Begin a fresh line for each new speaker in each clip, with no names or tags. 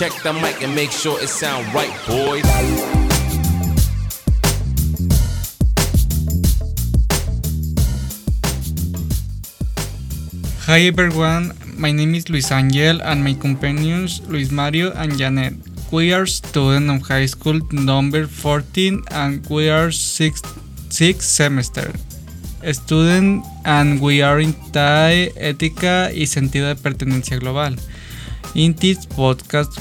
check the mic and make sure it sound right, boys.
Hi everyone, my name is Luis Angel and my companions Luis Mario and Janet. We are students of high school number 14 and we are sixth, sixth semester. Student and we are in TAE, Ética y Sentido de Pertenencia Global. In this podcast,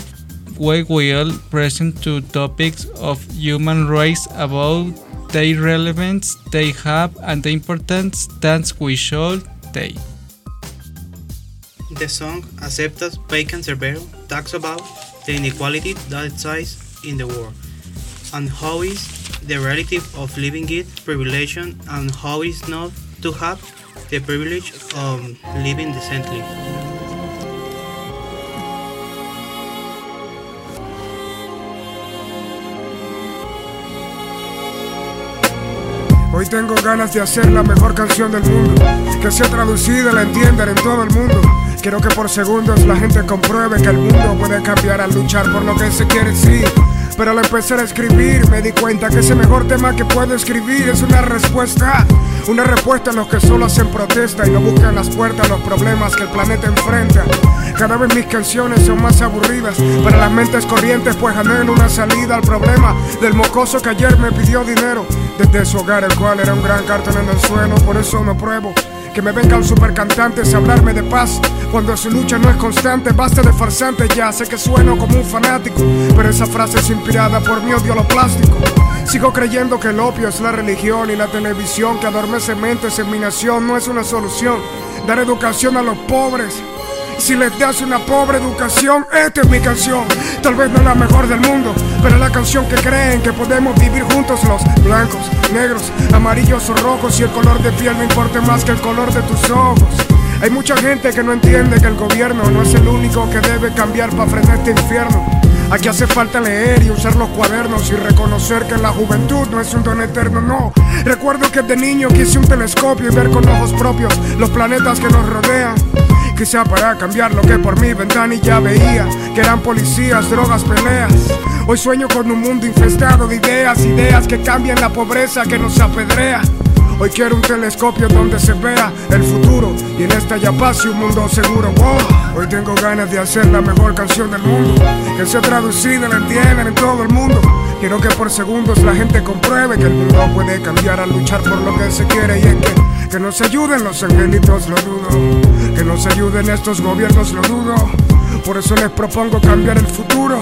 we will present two topics of human rights about their relevance they have and the importance that we should take.
The song Aceptas by Cancerbero talks about the inequality that exists in the world and how is the relative of living it privilege and how is not to have the privilege of living decently.
Hoy tengo ganas de hacer la mejor canción del mundo, que sea traducida la entiendan en todo el mundo. Quiero que por segundos la gente compruebe que el mundo puede cambiar al luchar por lo que se quiere, sí. Pero al empezar a escribir me di cuenta que ese mejor tema que puedo escribir es una respuesta. Una respuesta a los que solo hacen protesta y no buscan las puertas a los problemas que el planeta enfrenta. Cada vez mis canciones son más aburridas para las mentes corrientes, pues anhelo una salida al problema del mocoso que ayer me pidió dinero desde su hogar, el cual era un gran cartón en el suelo. Por eso no pruebo que me vengan super cantantes a hablarme de paz cuando su lucha no es constante. Basta de farsante, ya sé que sueno como un fanático, pero esa frase es inspirada por mi odio a lo plástico. Sigo creyendo que el opio es la religión y la televisión que adormece mentes en mi nación no es una solución. Dar educación a los pobres. Si les das una pobre educación, esta es mi canción. Tal vez no es la mejor del mundo, canción que creen que podemos vivir juntos los blancos, negros, amarillos o rojos y el color de piel no importa más que el color de tus ojos. Hay mucha gente que no entiende que el gobierno no es el único que debe cambiar para frenar este infierno. Aquí hace falta leer y usar los cuadernos y reconocer que la juventud no es un don eterno, no. Recuerdo que de niño quise un telescopio y ver con ojos propios los planetas que nos rodean. Quizá para cambiar lo que por mi ventanilla veía, que eran policías, drogas, peleas. Hoy sueño con un mundo infestado de ideas, ideas que cambian la pobreza que nos apedrea. Hoy quiero un telescopio donde se vea el futuro y en esta ya pase un mundo seguro. Hoy tengo ganas de hacer la mejor canción del mundo, que sea traducida la entiendan en todo el mundo. Quiero que por segundos la gente compruebe que el mundo puede cambiar al luchar por lo que se quiere y es que, que nos ayuden los angelitos, lo dudo. Que nos ayuden estos gobiernos, lo dudo. Por eso les propongo cambiar el futuro.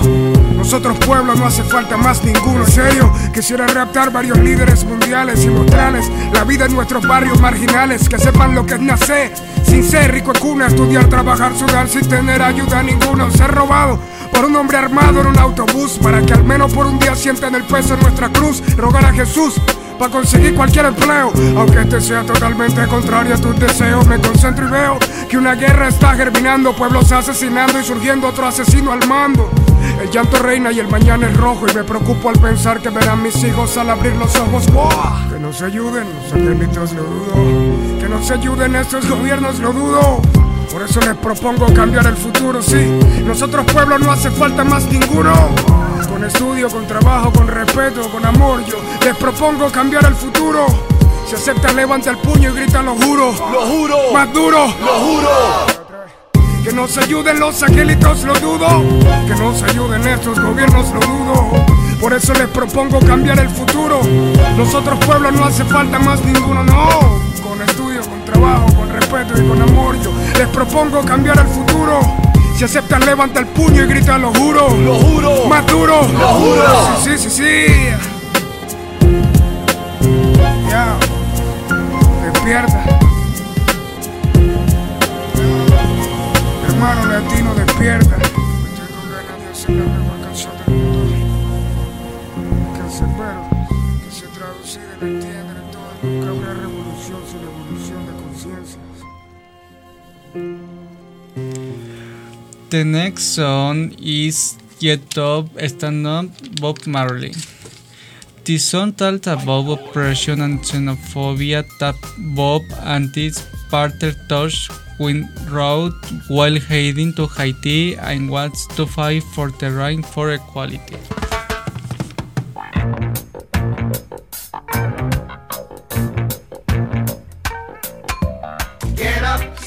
Nosotros pueblo no hace falta más ninguno. En serio, quisiera raptar varios líderes mundiales y mostrarles la vida en nuestros barrios marginales. Que sepan lo que es nacer sin ser rico en cuna, estudiar, trabajar, sudar sin tener ayuda ninguna. Ser robado por un hombre armado en un autobús para que al menos por un día sientan el peso en nuestra cruz. Rogar a Jesús para conseguir cualquier empleo. Aunque este sea totalmente contrario a tus deseos, me concentro y veo que una guerra está germinando, pueblos asesinando y surgiendo otro asesino al mando. El llanto reina y el mañana es rojo y me preocupo al pensar que verán mis hijos al abrir los ojos. ¡Wow! Que nos ayuden, los angelitos lo dudo. Que nos ayuden estos gobiernos lo dudo. Por eso les propongo cambiar el futuro, sí. Nosotros pueblos no hace falta más ninguno. Con estudio, con trabajo, con respeto, con amor, yo les propongo cambiar el futuro. Si aceptan, levanta el puño y grita lo juro.
Lo juro,
Más duro.
lo juro.
Que nos ayuden los angelitos, lo dudo. Que nos ayuden estos gobiernos, lo dudo. Por eso les propongo cambiar el futuro. Nosotros pueblos no hace falta más ninguno, no. Con estudio, con trabajo, con respeto y con amor, yo les propongo cambiar el futuro. Si aceptan, levanta el puño y grita lo juro.
Lo juro.
Más duro.
Lo juro.
Sí, sí, sí, sí. Ya. Despierta. Hermano latino, despierta.
The next song is Get Up Stand Up Bob Marley. The song talks about oppression and xenophobia that Bob and his partner touch Queen wrote while heading to Haiti and wants to fight for the right for equality.
Get up.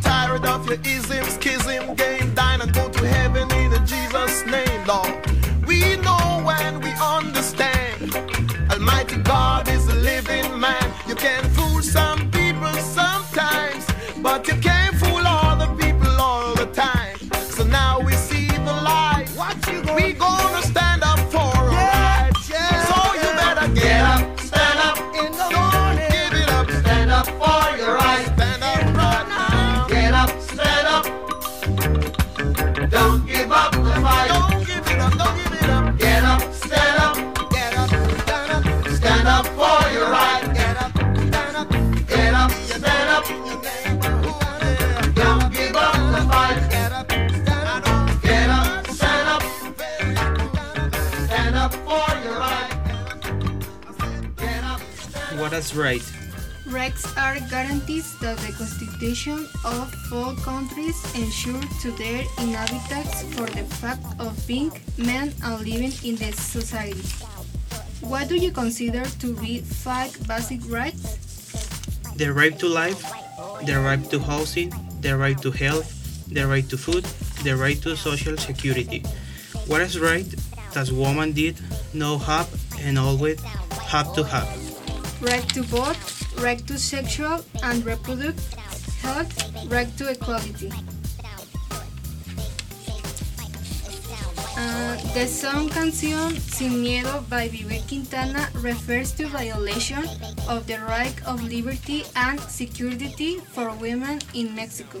Tired of your ism, schism, game, dine and go to heaven in the Jesus' name, Lord.
Constitution of all countries ensure to their inhabitants for the fact of being men and living in the society. What do you consider to be five basic rights?
The right to life, the right to housing, the right to health, the right to food, the right to social security. What is right that woman did no have and always have to have.
Right to vote, right to sexual and reproductive health, right to equality. Uh, the song Canción Sin Miedo by Viver Quintana refers to violation of the right of liberty and security for women in Mexico.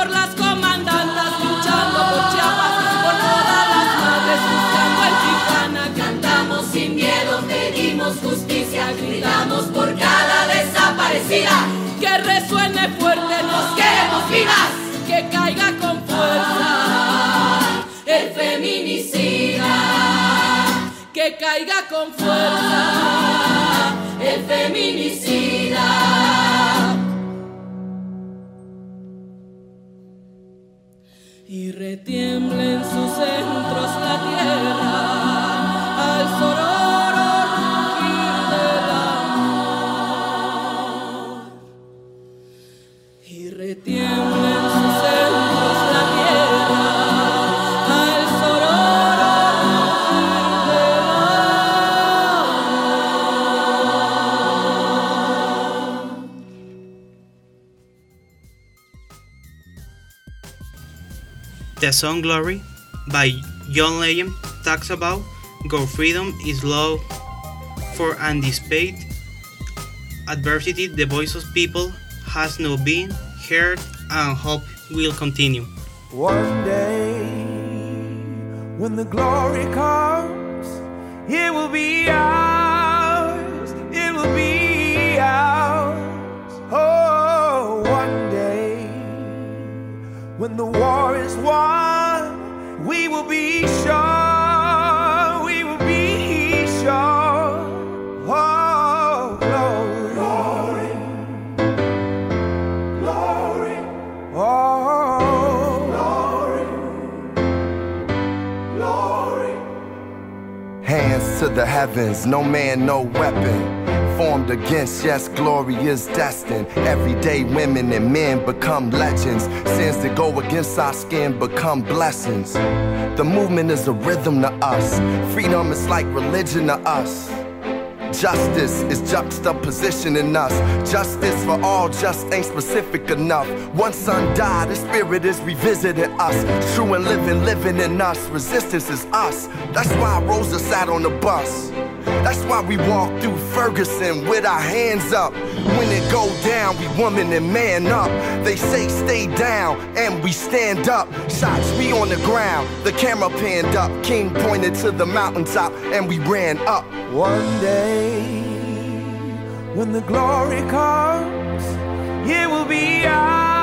por las comandantas luchando por Chiapas, por todas las madres buscando en Tijuana. Cantamos sin miedo, pedimos justicia, gritamos por cada desaparecida. Que resuene fuerte, nos queremos vivas, que caiga con fuerza el feminicida que caiga con fuerza el feminicida. Y retiembla en sus centros la tierra al sororo rugir del amor. Y retiembla
The song Glory by John Legend talks about God freedom is love for and despite adversity the voice of people has no been heard and hope will continue.
One day, when the glory comes, it will be ours. It will be ours. Oh, one day, when the war is won, we will be sure. We will be sure. Oh, glory. Glory. Oh, glory. Glory.
Hands to the heavens, no man, no weapon. Formed against, yes, glory is destined. Everyday women and men become legends. Sins that go against our skin become blessings. The movement is a rhythm to us. Freedom is like religion to us. Justice is juxtaposition in us. Justice for all just ain't specific enough. One son died, the spirit is revisiting us. True and living, living in us. Resistance is us. That's why Rosa sat on the bus. That's why we walk through Ferguson with our hands up. When it go down, we woman and man up. They say stay down, and we stand up. Shots we on the ground, the camera panned up. King pointed to the mountaintop, and we ran up.
One day, when the glory comes, it will be ours.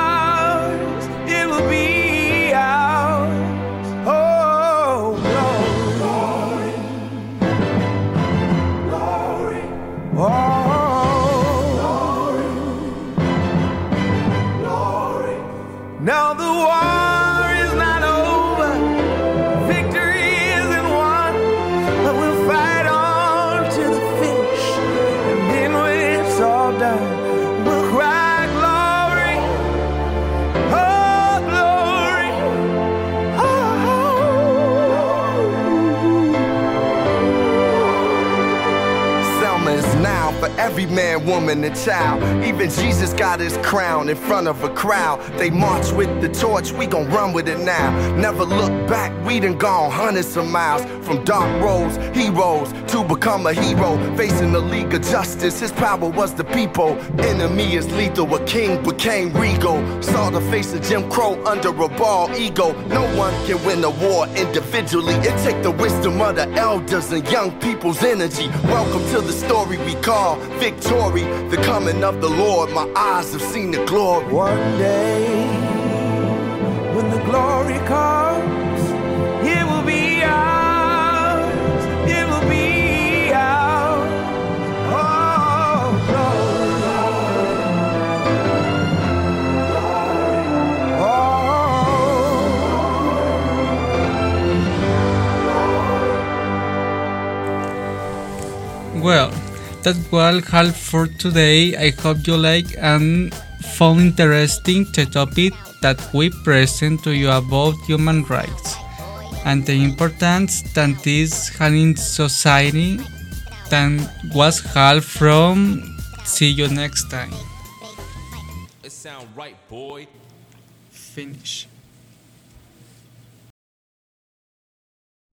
Every man, woman, and child. Even Jesus got his crown in front of a crowd. They march with the torch, we gon' run with it now. Never look back, we done gone hundreds of miles. From dark roads, heroes, to become a hero. Facing the League of Justice, his power was the people. Enemy is lethal, a king became regal. Saw the face of Jim Crow under a ball ego. No one can win a war individually. It take the wisdom of the elders and young people's energy. Welcome to the story we call victory. The coming of the Lord, my eyes have seen the glory.
One day, when the glory comes, it will be ours. It will be ours. Oh,
Well, that was all for today. I hope you like and found interesting the topic that we present to you about human rights and the importance that is having society that was held from see you next time
It sound right, boy.
finish